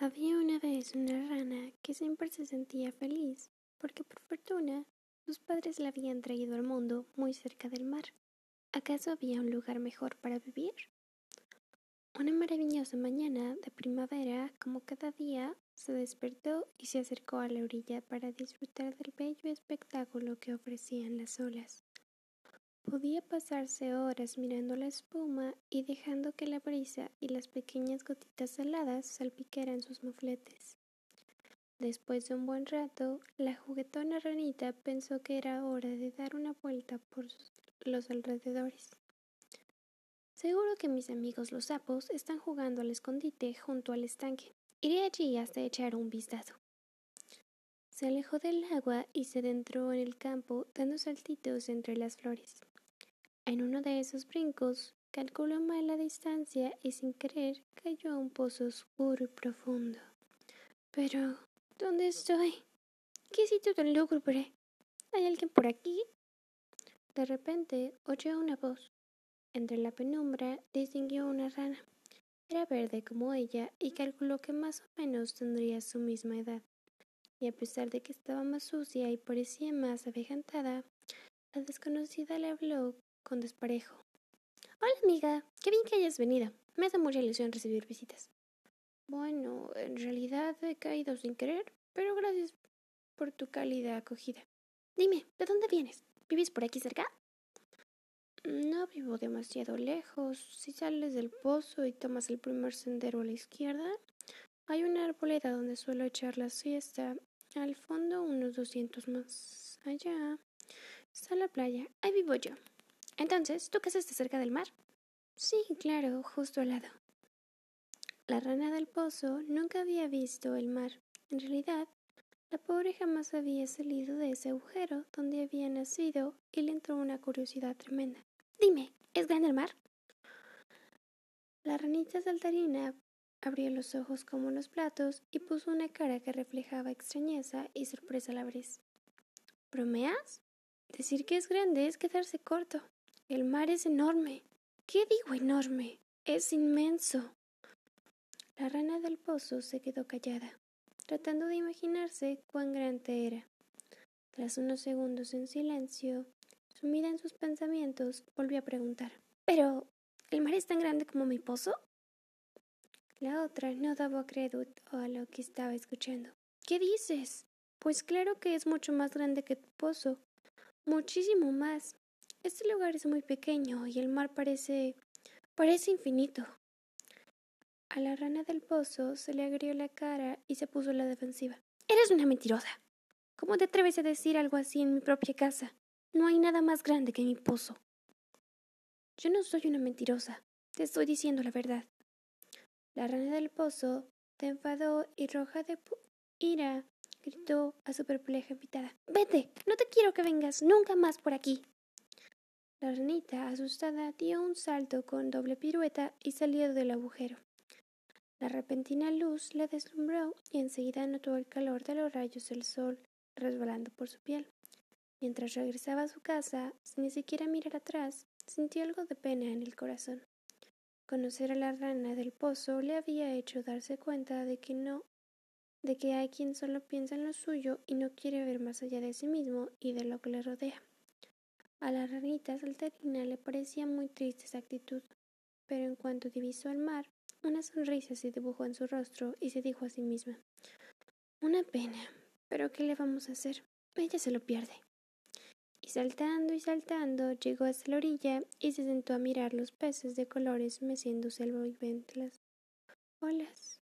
Había una vez una rana que siempre se sentía feliz porque por fortuna sus padres la habían traído al mundo muy cerca del mar. ¿Acaso había un lugar mejor para vivir? Una maravillosa mañana de primavera, como cada día, se despertó y se acercó a la orilla para disfrutar del bello espectáculo que ofrecían las olas. Podía pasarse horas mirando la espuma y dejando que la brisa y las pequeñas gotitas saladas salpicaran sus mofletes. Después de un buen rato, la juguetona ranita pensó que era hora de dar una vuelta por los alrededores. Seguro que mis amigos los sapos están jugando al escondite junto al estanque. Iré allí hasta echar un vistazo. Se alejó del agua y se adentró en el campo dando saltitos entre las flores. En uno de esos brincos, calculó mal la distancia y sin querer cayó a un pozo oscuro y profundo. Pero, ¿dónde estoy? ¿Qué sitio tan lúgubre? ¿Hay alguien por aquí? De repente oyó una voz. Entre la penumbra distinguió una rana. Era verde como ella y calculó que más o menos tendría su misma edad. Y a pesar de que estaba más sucia y parecía más avejantada, la desconocida le habló con desparejo. Hola amiga, qué bien que hayas venido. Me hace mucha ilusión recibir visitas. Bueno, en realidad he caído sin querer, pero gracias por tu cálida acogida. Dime, ¿de dónde vienes? ¿Vives por aquí cerca? No vivo demasiado lejos. Si sales del pozo y tomas el primer sendero a la izquierda, hay una arboleda donde suelo echar la siesta. Al fondo, unos doscientos más allá, está la playa. Ahí vivo yo. Entonces, ¿tú qué haces cerca del mar? Sí, claro, justo al lado. La rana del pozo nunca había visto el mar. En realidad, la pobre jamás había salido de ese agujero donde había nacido y le entró una curiosidad tremenda. Dime, ¿es grande el mar? La ranita saltarina abrió los ojos como los platos y puso una cara que reflejaba extrañeza y sorpresa a la vez. ¿Bromeas? Decir que es grande es quedarse corto. El mar es enorme. ¿Qué digo enorme? Es inmenso. La rana del pozo se quedó callada, tratando de imaginarse cuán grande era. Tras unos segundos en silencio, sumida en sus pensamientos, volvió a preguntar ¿Pero el mar es tan grande como mi pozo? La otra no daba crédito a lo que estaba escuchando. ¿Qué dices? Pues claro que es mucho más grande que tu pozo. Muchísimo más. Este lugar es muy pequeño y el mar parece. parece infinito. A la rana del pozo se le agrió la cara y se puso la defensiva. Eres una mentirosa. ¿Cómo te atreves a decir algo así en mi propia casa? No hay nada más grande que mi pozo. Yo no soy una mentirosa. Te estoy diciendo la verdad. La rana del pozo te enfadó y roja de ira gritó a su perpleja invitada. Vete, no te quiero que vengas nunca más por aquí. La ranita, asustada, dio un salto con doble pirueta y salió del agujero. La repentina luz la deslumbró y enseguida notó el calor de los rayos del sol resbalando por su piel. Mientras regresaba a su casa, sin ni siquiera mirar atrás, sintió algo de pena en el corazón. Conocer a la rana del pozo le había hecho darse cuenta de que no, de que hay quien solo piensa en lo suyo y no quiere ver más allá de sí mismo y de lo que le rodea. A la ranita saltarina le parecía muy triste esa actitud, pero en cuanto divisó el mar, una sonrisa se dibujó en su rostro y se dijo a sí misma Una pena, pero ¿qué le vamos a hacer? Ella se lo pierde. Y saltando y saltando llegó hasta la orilla y se sentó a mirar los peces de colores meciéndose al vaivén olas.